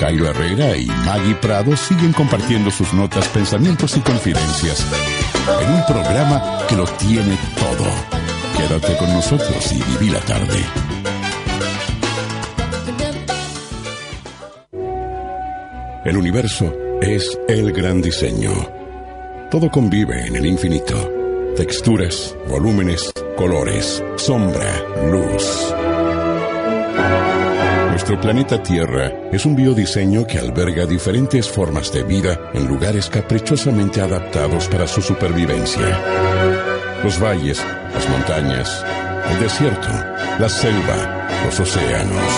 Cairo Herrera y Maggie Prado siguen compartiendo sus notas, pensamientos y confidencias en un programa que lo tiene todo. Quédate con nosotros y viví la tarde. El universo es el gran diseño. Todo convive en el infinito. Texturas, volúmenes, colores, sombra, luz. Nuestro planeta Tierra es un biodiseño que alberga diferentes formas de vida en lugares caprichosamente adaptados para su supervivencia. Los valles, las montañas, el desierto, la selva, los océanos.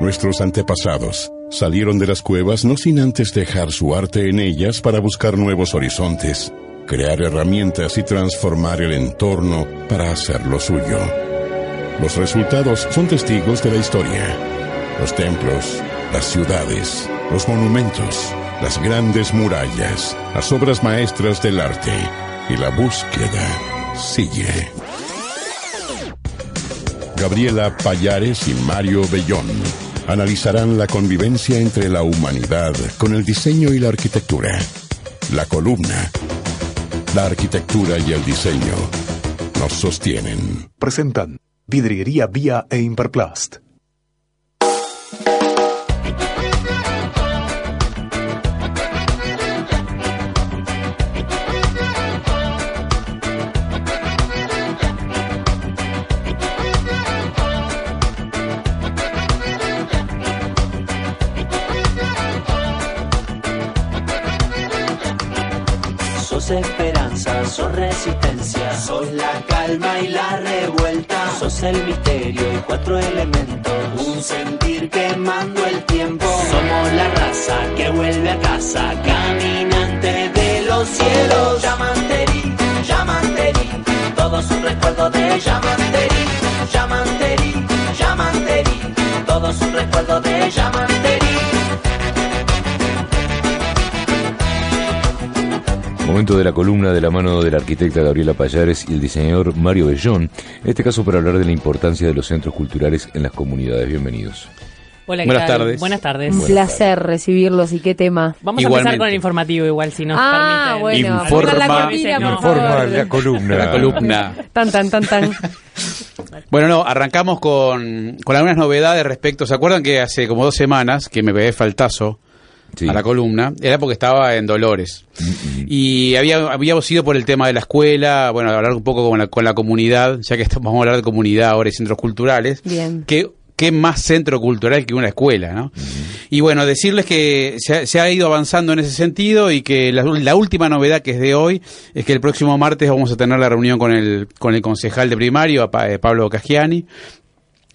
Nuestros antepasados salieron de las cuevas no sin antes dejar su arte en ellas para buscar nuevos horizontes, crear herramientas y transformar el entorno para hacer lo suyo. Los resultados son testigos de la historia. Los templos, las ciudades, los monumentos, las grandes murallas, las obras maestras del arte y la búsqueda sigue. Gabriela Payares y Mario Bellón analizarán la convivencia entre la humanidad con el diseño y la arquitectura. La columna, la arquitectura y el diseño nos sostienen. Presentan Vidriería Vía e Imperplast. Resistencia, sos la calma y la revuelta, sos el misterio y cuatro elementos, un sentir quemando el tiempo. Somos la raza que vuelve a casa, caminante de los cielos. Yamanteri, Yamanteri, todo es un recuerdo de Yamanteri, Yamanteri, Yamanteri, todo es un recuerdo Momento de la columna de la mano de la arquitecta Gabriela Payares y el diseñador Mario Bellón, en este caso para hablar de la importancia de los centros culturales en las comunidades. Bienvenidos. Hola, ¿qué Buenas tal? tardes. Buenas tardes. Un placer recibirlos y qué tema. Vamos a empezar con el informativo igual, si nos Ah, permiten. bueno. Informa- cortina, la columna. La columna. Tan, tan, tan, tan. Bueno, no, arrancamos con, con algunas novedades respecto. ¿Se acuerdan que hace como dos semanas que me pegué faltazo Sí. a la columna? Era porque estaba en Dolores. Y había, habíamos ido por el tema de la escuela, bueno, hablar un poco con la, con la comunidad, ya que estamos, vamos a hablar de comunidad ahora y centros culturales. Bien. ¿Qué, qué más centro cultural que una escuela, no? Y bueno, decirles que se ha, se ha ido avanzando en ese sentido y que la, la última novedad que es de hoy es que el próximo martes vamos a tener la reunión con el, con el concejal de primario, eh, Pablo Cagiani,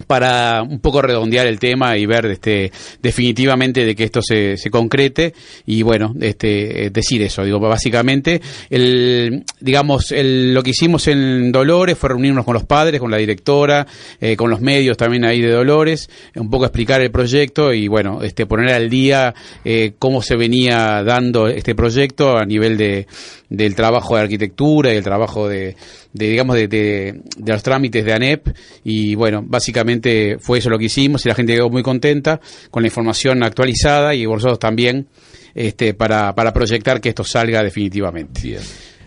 para un poco redondear el tema y ver este definitivamente de que esto se, se concrete y bueno este eh, decir eso. Digo básicamente el digamos el, lo que hicimos en Dolores fue reunirnos con los padres con la directora eh, con los medios también ahí de Dolores un poco explicar el proyecto y bueno este poner al día eh, cómo se venía dando este proyecto a nivel de del trabajo de arquitectura y el trabajo de, de, digamos de, de- de los trámites de ANEP y bueno básicamente fue eso lo que hicimos y la gente quedó muy contenta con la información actualizada y vosotros también este para, para proyectar que esto salga definitivamente. Bien.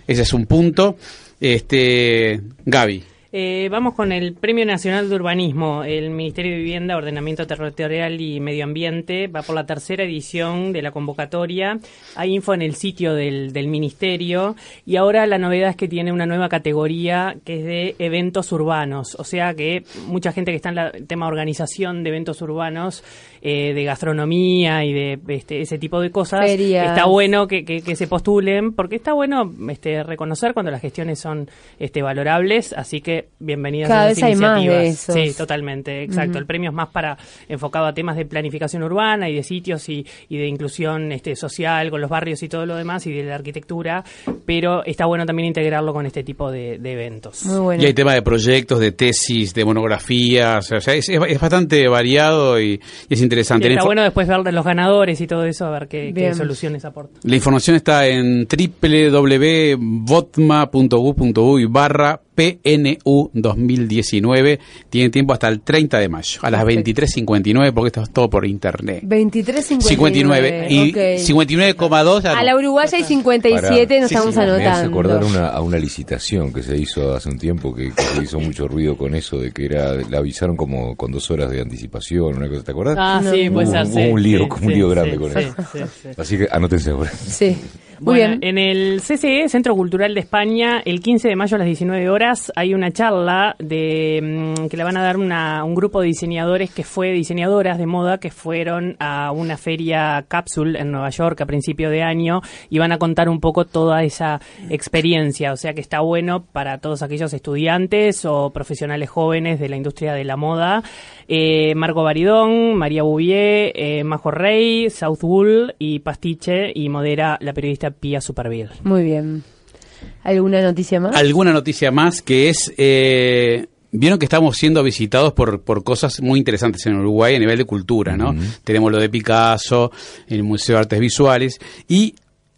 ese es un punto. Este Gaby Eh, vamos con el Premio Nacional de Urbanismo. El Ministerio de Vivienda, Ordenamiento Territorial y Medio Ambiente va por la tercera edición de la convocatoria. Hay info en el sitio del, del Ministerio y ahora la novedad es que tiene una nueva categoría que es de eventos urbanos. O sea que mucha gente que está en el tema organización de eventos urbanos, eh, de gastronomía y de este, ese tipo de cosas, Ferias. está bueno que, que- que se postulen porque está bueno este, reconocer cuando las gestiones son este, valorables. Así que bienvenidas Cada a esas vez hay más iniciativas. de esos. Sí, totalmente, exacto. El premio es más para enfocado a temas de planificación urbana y de sitios y, y de inclusión este, social con los barrios y todo lo demás y de la arquitectura, pero está bueno también integrarlo con este tipo de, de eventos. Muy bueno. y hay tema de proyectos de tesis de monografías o sea es, es- es bastante variado y, y es interesante Y está bueno después ver los ganadores y todo eso, a ver qué, soluciones aportan. La información está en www.votma.gu.uy barra PNU 2019. Tienen tiempo hasta el 30 de mayo, a las Perfecto. 23.59, porque esto es todo por internet. 23.59. 59 y ok. 59,2 A la uruguaya hay 57, nos Sí, estamos sí, Me hace anotando. acordar una, a una licitación que se hizo hace un tiempo que, que se hizo mucho ruido con eso de que era la avisaron como con dos horas de anticipación, una cosa, ¿te acordás? Ah, sí, puede Hubo- ser. hubo sí, un lío, sí, como un sí, lío sí, grande con sí, eso. sí, sí. Así que anótense ahora. Sí. Muy Bueno, bien. en el CCE, Centro Cultural de España, el 15 de mayo a las 19 horas hay una charla de mm, que le van a dar una, un grupo de diseñadores que fue diseñadoras de moda que fueron a una feria Capsule en Nueva York a principio de año y van a contar un poco toda esa experiencia, o sea que está bueno para todos aquellos estudiantes o profesionales jóvenes de la industria de la moda. Eh, Marco Baridón, María Bouvier, eh, Majo Rey, South Wool y Pastiche y modera la periodista Pia Superville. Muy bien. ¿Alguna noticia más? alguna noticia más que es eh, vieron que estamos siendo visitados por, por cosas muy interesantes en Uruguay a nivel de cultura, ¿no? Tenemos lo de Picasso, el Museo de Artes Visuales y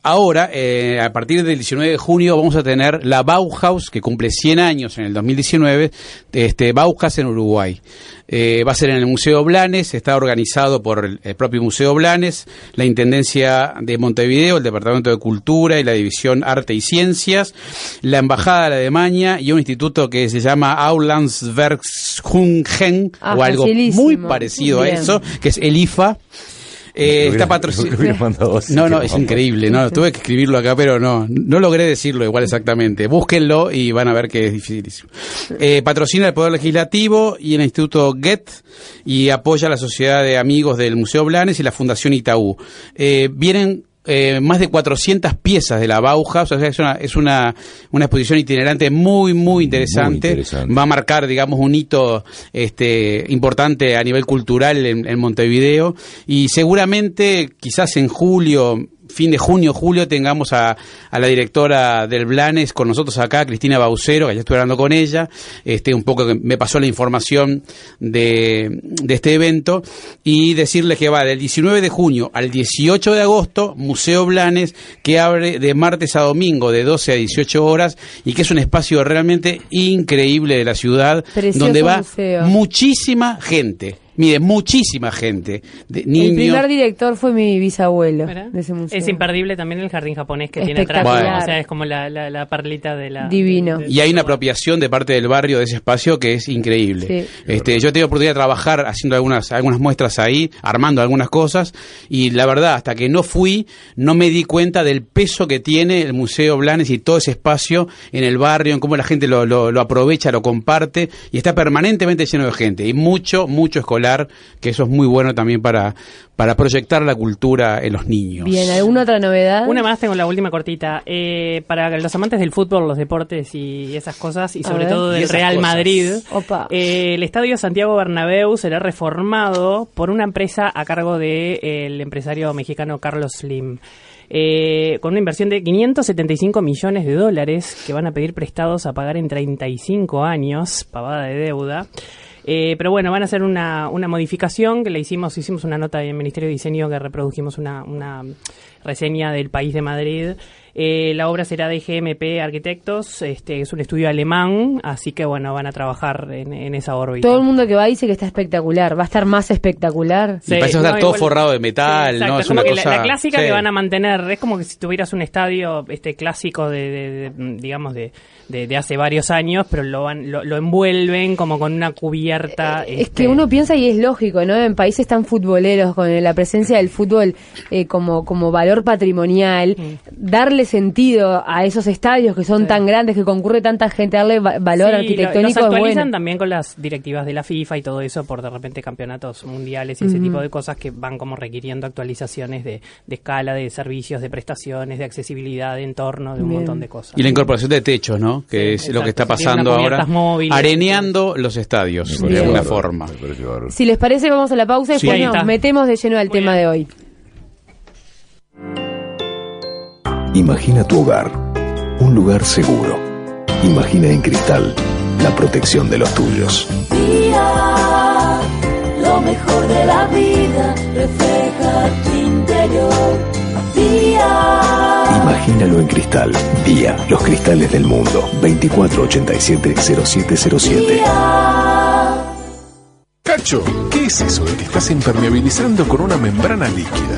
ahora, eh, a partir del 19 de junio, vamos a tener la Bauhaus, que cumple 100 años en el 2019, este, Bauhaus en Uruguay. Eh, va a ser en el Museo Blanes, está organizado por el, el propio Museo Blanes, la Intendencia de Montevideo, el Departamento de Cultura y la División Arte y Ciencias, la Embajada de Alemania y un instituto que se llama Aulandsverkshungen Ah, o algo muy parecido Bien. a eso, que es el IFA. Eh, está patrocinado. No, no, es increíble. No, tuve que escribirlo acá, pero no, no logré decirlo igual exactamente. Búsquenlo y van a ver que es dificilísimo. Eh, patrocina el Poder Legislativo y el Instituto GET y apoya a la Sociedad de Amigos del Museo Blanes y la Fundación Itaú. Eh, vienen eh, más de 400 piezas de la Bauhaus, o sea, es una, es una, una exposición itinerante muy, muy interesante. interesante. Va a marcar, digamos, un hito este, importante a nivel cultural en, en Montevideo y seguramente quizás en julio, fin de junio, julio, tengamos a, a la directora del Blanes con nosotros acá, Cristina Baucero, que ya estoy hablando con ella, este, un poco que me pasó la información de, de este evento, y decirles que va del 19 de junio al 18 de agosto, Museo Blanes, que abre de martes a domingo de 12 a 18 horas, y que es un espacio realmente increíble de la ciudad, Precioso donde va museo. muchísima gente. Mire, muchísima gente, de El primer director fue mi bisabuelo ¿Verdad? de ese museo. Es imperdible también el jardín japonés que tiene atrás. O sea, es como la, la, la perlita de la... Divino. de- de- Y hay una apropiación de parte del barrio de ese espacio que es increíble. Sí. Este, yo he tenido oportunidad de trabajar haciendo algunas, algunas muestras ahí, armando algunas cosas, y la verdad, hasta que no fui, no me di cuenta del peso que tiene el Museo Blanes y todo ese espacio en el barrio, en cómo la gente lo, lo, lo aprovecha, lo comparte, y está permanentemente lleno de gente, y mucho, mucho escolar, que eso es muy bueno también para, para proyectar la cultura en los niños. Bien, ¿alguna otra novedad? Una más, tengo la última cortita. Eh, para los amantes del fútbol, los deportes y esas cosas, y sobre todo del Real cosas. Madrid, Opa. eh, el Estadio Santiago Bernabéu será reformado por una empresa a cargo del empresario mexicano Carlos Slim. Eh, con una inversión de 575 millones de dólares que van a pedir prestados a pagar en 35 años, pavada de deuda. Eh, pero bueno, van a hacer una, una modificación que le hicimos, hicimos una nota en el Ministerio de Diseño que reprodujimos una, una reseña del País de Madrid. Eh, la obra será de GMP Arquitectos, este es un estudio alemán, así que bueno, van a trabajar en, en esa órbita. Todo el mundo que va dice que está espectacular. ¿Va a estar más espectacular? Y parece estar todo igual- forrado de metal, exacto, ¿no? Es como una que la- cosa- La, clásica sí. que van a mantener, es como que si tuvieras un estadio este clásico de, de- de, digamos, de, de, de hace varios años, pero lo, van, lo, lo envuelven como con una cubierta. Es este, que uno piensa y es lógico, ¿no? En países tan futboleros, con la presencia del fútbol eh, como, como valor patrimonial, darle sentido a esos estadios que son tan grandes, que concurre tanta gente, darle va- valor Sí, lo- arquitectónico es actualizan bueno. también con las directivas de la FIFA y todo eso por de repente campeonatos mundiales y ese Ujú. tipo de cosas que van como requiriendo actualizaciones de, de escala, de servicios, de prestaciones, de accesibilidad, de entorno, de un Bien. montón de cosas. Y la incorporación de techos, ¿no? Que Sí, es lo que está exacto. Pasando ahora. móviles. Areneando los estadios, de alguna forma. Si les parece, vamos a la pausa y Sí. después nos metemos de lleno al Muy tema bien. de hoy. Imagina tu hogar, un lugar seguro. Imagina en cristal la protección de los tuyos. Día, lo mejor de la vida refleja tu interior. Día, Imagínalo en cristal. Día, los cristales del mundo. 2487-0707. Cacho, ¿qué es eso de que estás impermeabilizando con una membrana líquida?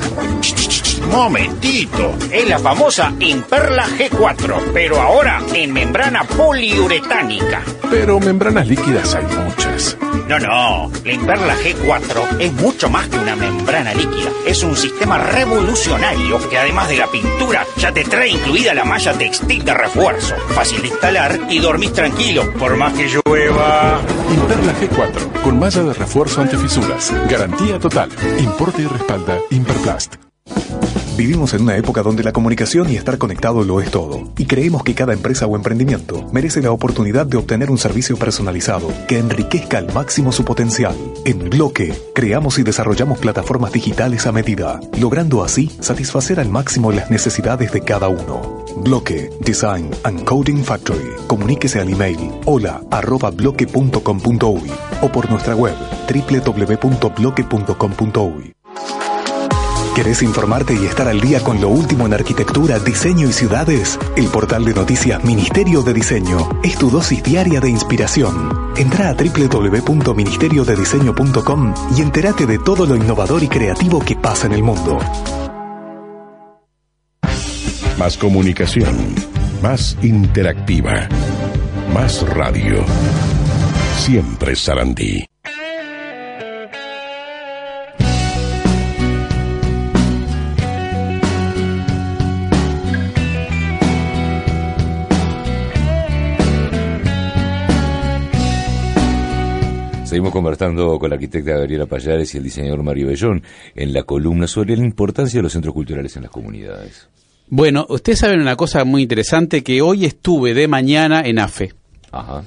Momentito, es la famosa Imperla G4, pero ahora en membrana poliuretánica. Pero membranas líquidas hay muchas. No, no, la Imperla G4 es mucho más que una membrana líquida. Es un sistema revolucionario que además de la pintura ya te trae incluida la malla textil de refuerzo. Fácil de instalar y dormís tranquilo, por más que llueva. Imperla G4, con malla de refuerzo antifisuras. Garantía total. Importe y respalda Imperplast. Vivimos en una época donde la comunicación y estar conectado lo es todo, y creemos que cada empresa o emprendimiento merece la oportunidad de obtener un servicio personalizado que enriquezca al máximo su potencial. En Bloque, creamos y desarrollamos plataformas digitales a medida, logrando así satisfacer al máximo las necesidades de cada uno. Bloque, Design and Coding Factory. Comuníquese al email hola arroba bloque.com.uy o por nuestra web www.bloque.com.uy. ¿Querés informarte y estar al día con lo último en arquitectura, diseño y ciudades? El portal de noticias Ministerio de Diseño es tu dosis diaria de inspiración. Entra a www.ministeriodediseño.com y entérate de todo lo innovador y creativo que pasa en el mundo. Más comunicación, más interactiva, más radio. Siempre Sarandí. Seguimos conversando con la arquitecta Gabriela Payares y el diseñador Mario Bellón en la columna sobre la importancia de los centros culturales en las comunidades. Bueno, ustedes saben una cosa muy interesante, que hoy estuve de mañana en AFE. Ajá.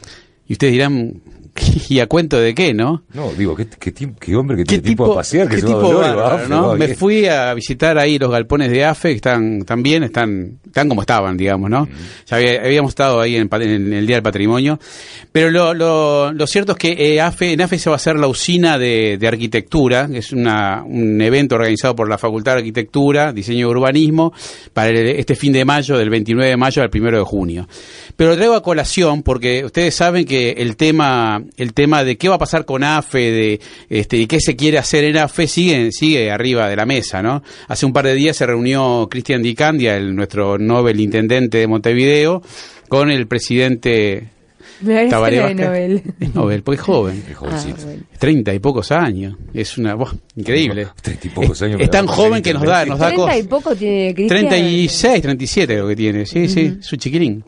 Y ustedes dirán, ¿y a cuento de qué, no? No, digo, ¿qué, qué, qué hombre que tiene tiempo a pasear? Que qué se va a tipo Dolores, bárbaro, va Me ¿qué? fui a visitar ahí los galpones de AFE, que están, están bien, están, están como estaban, digamos, ¿no? Ya había- habíamos estado ahí en, el Día del Patrimonio. Pero lo, lo, lo cierto es que eh, AFE, en AFE se va a hacer la usina de, de arquitectura, que es una, un evento organizado por la Facultad de Arquitectura, Diseño y Urbanismo, para el- este fin de mayo, del 29 de mayo al 1 de junio. Pero lo traigo a colación porque ustedes saben que el tema, el tema de qué va a pasar con AFE, de este, y qué se quiere hacer en AFE, sigue, sigue arriba de la mesa, ¿no? Hace un par de días se reunió Cristian Di Candia, el, nuestro Nobel intendente de Montevideo, con el presidente Me Tabaré. Nobel. Es Nobel, porque es joven. Es jovencito. Ah. Treinta y pocos años. Es una, buah, increíble. Treinta y pocos años, Es, es tan joven que nos da, nos da Treinta y poco tiene Cristian. 36, 37 creo que tiene, sí, sí, es un chiquilín.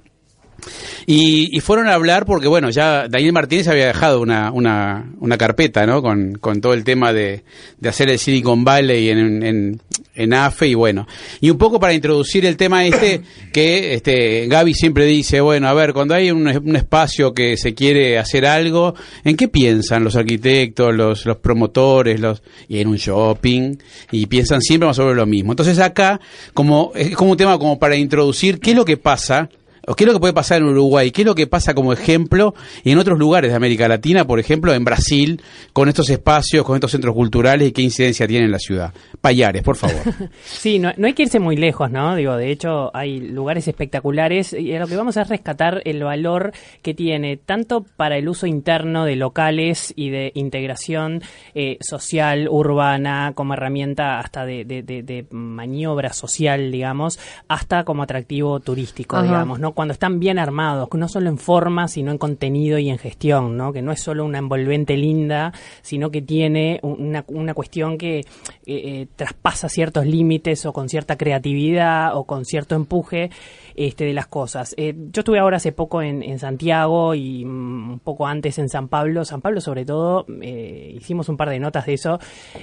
Y, y fueron a hablar porque, bueno, ya Daniel Martínez había dejado una, una, una carpeta, ¿no? Con, con todo el tema de, de hacer el Silicon Valley en, en, en AFE y bueno. Y un poco para introducir el tema este, que este Gaby siempre dice, bueno, a ver, cuando hay un, un espacio que se quiere hacer algo, ¿en qué piensan los arquitectos, los, los promotores, los y en un shopping? Y piensan siempre más sobre lo mismo. Entonces acá, como es como un tema como para introducir qué es lo que pasa qué es lo que puede pasar en Uruguay, qué es lo que pasa como ejemplo en otros lugares de América Latina, por ejemplo en Brasil, con estos espacios, con estos centros culturales y qué incidencia tiene en la ciudad. Payares, por favor. Sí, no, no hay que irse muy lejos, ¿no? Digo, de hecho, hay lugares espectaculares y a lo que vamos a rescatar el valor que tiene tanto para el uso interno de locales y de integración eh, social, urbana, como herramienta hasta de, de- de- de maniobra social, digamos, hasta como atractivo turístico, Ajá. digamos, ¿no? Cuando están bien armados, no solo en forma, sino en contenido y en gestión, ¿no? Que no es solo una envolvente linda, sino que tiene una, una cuestión que eh, eh, traspasa ciertos límites o con cierta creatividad o con cierto empuje este, de las cosas. Eh, yo estuve ahora hace poco en, en Santiago y mm, un poco antes en San Pablo. San Pablo, sobre todo, eh, hicimos un par de notas de eso.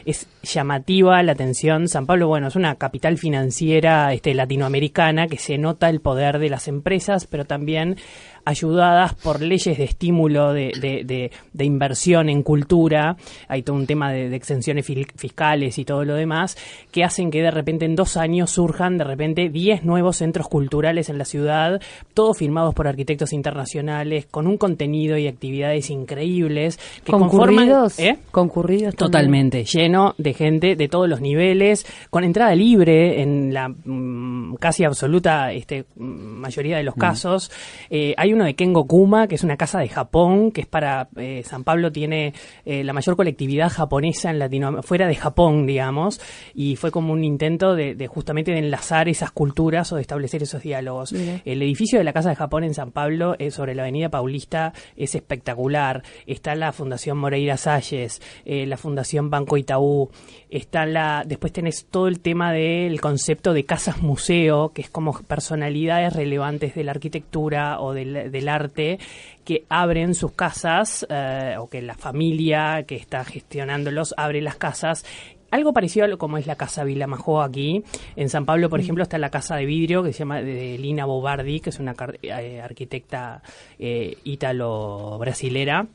Es llamativa la atención. San Pablo, bueno, es una capital financiera este, latinoamericana que se nota el poder de las empresas, pero también ayudadas por leyes de estímulo de, de- de- de inversión en cultura, hay todo un tema de, de exenciones fiscales y todo lo demás, que hacen que de repente en dos años surjan de repente 10 nuevos centros culturales en la ciudad, todos firmados por arquitectos internacionales, con un contenido y actividades increíbles, que conforman... concurridos. ¿Eh? Concurridos también. Totalmente, lleno de gente de todos los niveles, con entrada libre en la mm, mm, casi absoluta este, mm, mayoría de los casos. Eh, hay uno de Kengo Kuma, que es una casa de Japón, que es para eh, San Pablo tiene eh, la mayor colectividad japonesa en Latinoamérica, fuera de Japón, digamos, y fue como un intento de, de justamente de enlazar esas culturas o de establecer esos diálogos. Mira. El edificio de la Casa de Japón en San Pablo, eh, sobre la Avenida Paulista, es espectacular. Está la Fundación Moreira Salles, la Fundación Banco Itaú, está la, después tenés todo el tema del concepto de casas museo, que es como personalidades relevantes de la arquitectura o del, del arte que abren sus casas eh, o que la familia que está gestionándolos abre las casas algo parecido a lo como es la casa Vila Majó aquí. En San Pablo, por ejemplo, está la casa de vidrio que se llama de Lina Bobardi, que es una eh, arquitecta eh, ítalo-brasilera,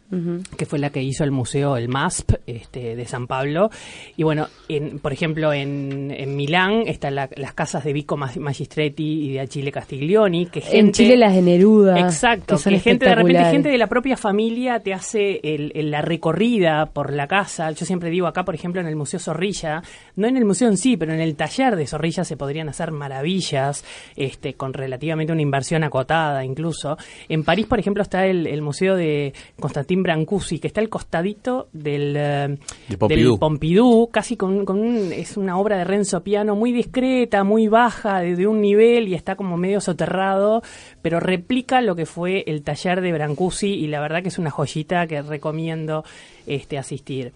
que fue la que hizo el museo, el MASP, este, de San Pablo. Y bueno, en, por ejemplo, en, en Milán están la- las casas de Vico Mag- Magistretti y de Achille Castiglioni, que gente... En Chile las de Neruda. Exacto, que son que gente de repente gente de la propia familia te hace el- el- la recorrida por la casa. Yo siempre digo acá, por ejemplo, en el Museo Zorrilla, no en el museo en sí, pero en el taller de Zorrilla se podrían hacer maravillas, este, con relativamente una inversión acotada incluso. En París, por ejemplo, está el, el Museo de Constantin Brancusi, que está al costadito del, eh, De Pompidou. del Pompidou, casi con, con un- es una obra de Renzo Piano muy discreta, muy baja, de, de un nivel y está como medio soterrado, pero replica lo que fue el taller de Brancusi y la verdad que es una joyita que recomiendo este asistir.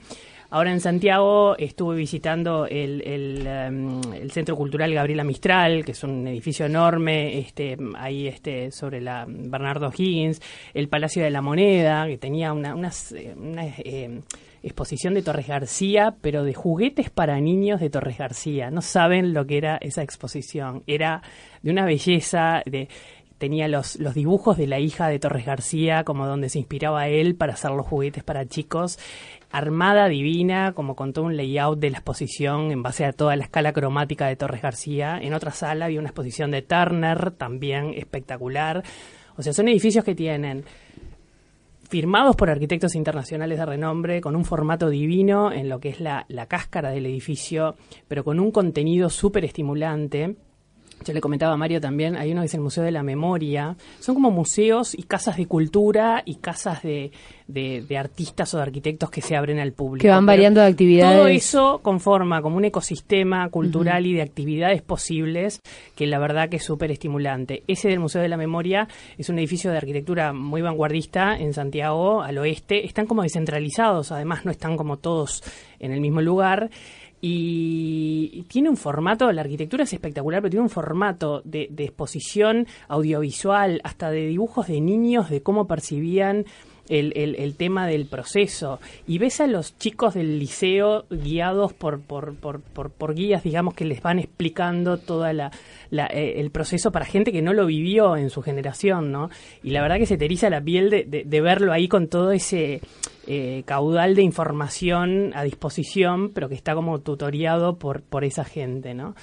Ahora en Santiago estuve visitando el, el, em, el Centro Cultural Gabriela Mistral, que es un edificio enorme, este, ahí este, sobre la Bernardo Higgins, el Palacio de la Moneda, que tenía una, eh, una, eh, exposición de Torres García, pero de juguetes para niños de Torres García. No saben lo que era esa exposición. Era de una belleza, de tenía los, los dibujos de la hija de Torres García, como donde se inspiraba él para hacer los juguetes para chicos. Armada divina, como con todo un layout de la exposición en base a toda la escala cromática de Torres García. En otra sala había una exposición de Turner, también espectacular. O sea, son edificios que tienen firmados por arquitectos internacionales de renombre, con un formato divino en lo que es la, la cáscara del edificio, pero con un contenido súper estimulante. Yo le comentaba a Mario también, hay uno que es el Museo de la Memoria. Son como museos y casas de cultura y casas de, de- de artistas o de arquitectos que se abren al público. Que van Pero variando de actividades. Todo eso conforma como un ecosistema cultural y de actividades posibles que la verdad que es súper estimulante. Ese del Museo de la Memoria es un edificio de arquitectura muy vanguardista en Santiago, al oeste. Están como descentralizados, además no están como todos en el mismo lugar. Y tiene un formato, la arquitectura es espectacular, pero tiene un formato de, de exposición audiovisual, hasta de dibujos de niños, de cómo percibían el, el- tema del proceso. Y ves a los chicos del liceo guiados por, por, por, guías, digamos, que les van explicando toda la, eh, el proceso para gente que no lo vivió en su generación, ¿no? Y la verdad que se te la piel de, de- de verlo ahí con todo ese eh, caudal de información a disposición, pero que está como tutoriado por, por esa gente, ¿no?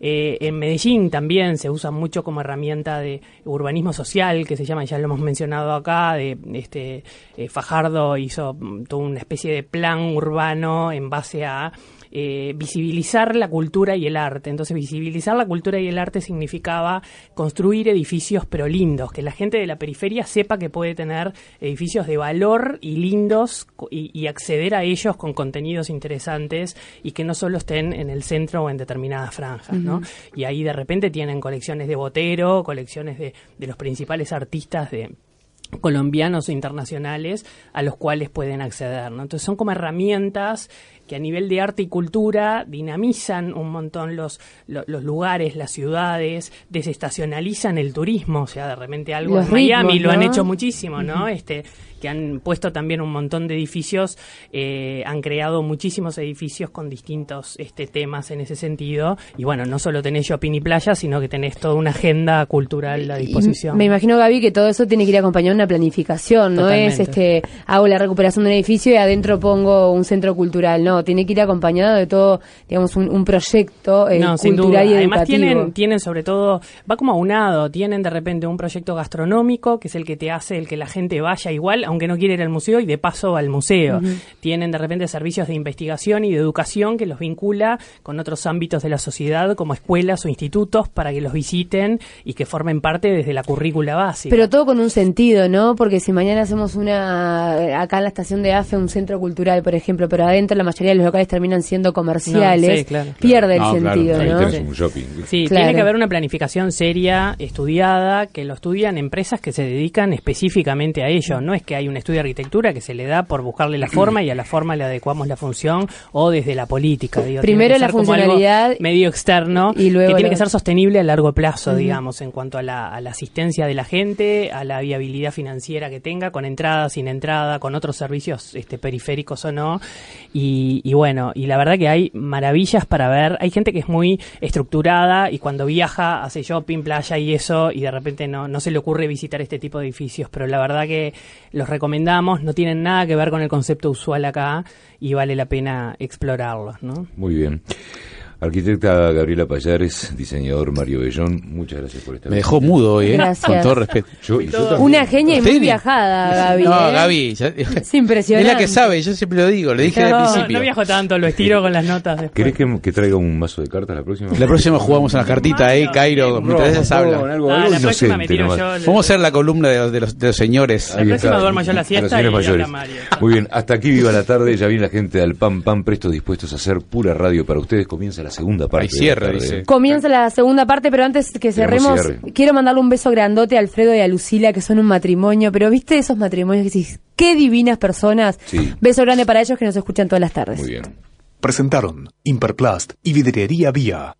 Eh, en Medellín también se usa mucho como herramienta de urbanismo social, que se llama, ya lo hemos mencionado acá, de este eh, Fajardo hizo mm, toda una especie de plan urbano en base a eh, visibilizar la cultura y el arte. Entonces, visibilizar la cultura y el arte significaba construir edificios pero lindos, que la gente de la periferia sepa que puede tener edificios de valor y lindos y, y acceder a ellos con contenidos interesantes y que no solo estén en el centro o en determinadas franjas, ¿no? Y ahí de repente tienen colecciones de Botero, colecciones de, de los principales artistas de colombianos o internacionales a los cuales pueden acceder. ¿no? Entonces son como herramientas que a nivel de arte y cultura dinamizan un montón los, lo- los lugares, las ciudades, desestacionalizan el turismo, o sea, de repente algo Los en Miami lo han hecho muchísimo, ¿no? Este, que han puesto también un montón de edificios, eh, han creado muchísimos edificios con distintos este, temas en ese sentido. Y bueno, no solo tenés shopping y playa, sino que tenés toda una agenda cultural a Y disposición. me imagino, Gaby, que todo eso tiene que ir acompañado una planificación, no es este hago la recuperación de un edificio y adentro pongo un centro cultural, no, tiene que ir acompañado de todo, digamos, un, un proyecto eh, No, sin cultural duda. y Además educativo. tienen, tienen sobre todo, va como aunado, tienen de repente un proyecto gastronómico, que es el que te hace el que la gente vaya igual, aunque no quiere ir al museo, y de paso va al museo. Tienen de repente servicios de investigación y de educación que los vincula con otros ámbitos de la sociedad, como escuelas o institutos, para que los visiten y que formen parte desde la currícula básica. Pero todo con un sentido, ¿no? Porque si mañana hacemos una, acá en la estación de AFE, un centro cultural, por ejemplo, pero adentro la mayoría de los locales terminan siendo comerciales, No, sí, claro. pierde No, el claro, sentido, ahí ¿no? un shopping. Sí, Claro. tiene que haber una planificación seria, estudiada, que lo estudian empresas que se dedican específicamente a ello. No es que hay un estudio de arquitectura que se le da por buscarle la forma y a la forma le adecuamos la función o desde la política. digo, Primero la funcionalidad medio externo y luego que tiene que ser sostenible a largo plazo, digamos, en cuanto a la, a la asistencia de la gente, a la viabilidad financiera que tenga, con entrada, sin entrada, con otros servicios este, periféricos o no. Y, y bueno, y la verdad que hay maravillas para ver. Hay gente que es muy estructurada y cuando viaja hace shopping, playa y eso, y de repente no, no se le ocurre visitar este tipo de edificios. Pero la verdad que los recomendamos, no tienen nada que ver con el concepto usual acá y vale la pena explorarlos, ¿no? Muy bien. Arquitecta Gabriela Payares, diseñador Mario Bellón, muchas gracias por estar Me dejó mudo hoy, ¿eh? Gracias. Con todo respeto. Yo, y yo también. Una genia y muy viajada, Gaby. No, ¿eh? Gaby, ya- Es impresionante. es la que sabe, yo siempre lo digo, le dije al principio. no viajo tanto, lo estiro con las notas después. ¿Querés que, que traiga un mazo de cartas la próxima? La próxima jugamos una cartita, ¿eh, Cairo? Mientras ellas hablan. algo, Ah, algo la próxima me inocente tiro nomás. yo. Vamos a hacer la columna de los, de los, de los señores. La Ahí próxima está. duermo yo la A siesta y. Mario. Muy bien, hasta aquí viva la tarde. Ya viene la gente del PAM PAM prestos dispuestos a hacer pura radio para ustedes. Comienza la segunda parte. Hay cierre, dice. Comienza la segunda parte, pero antes que cerremos, quiero mandarle un beso grandote a Alfredo y a Lucila, que son un matrimonio, pero viste esos matrimonios que decís, qué divinas personas. Sí. Beso grande para ellos que nos escuchan todas las tardes. Muy bien. Presentaron Imperplast y Vidriería Vía.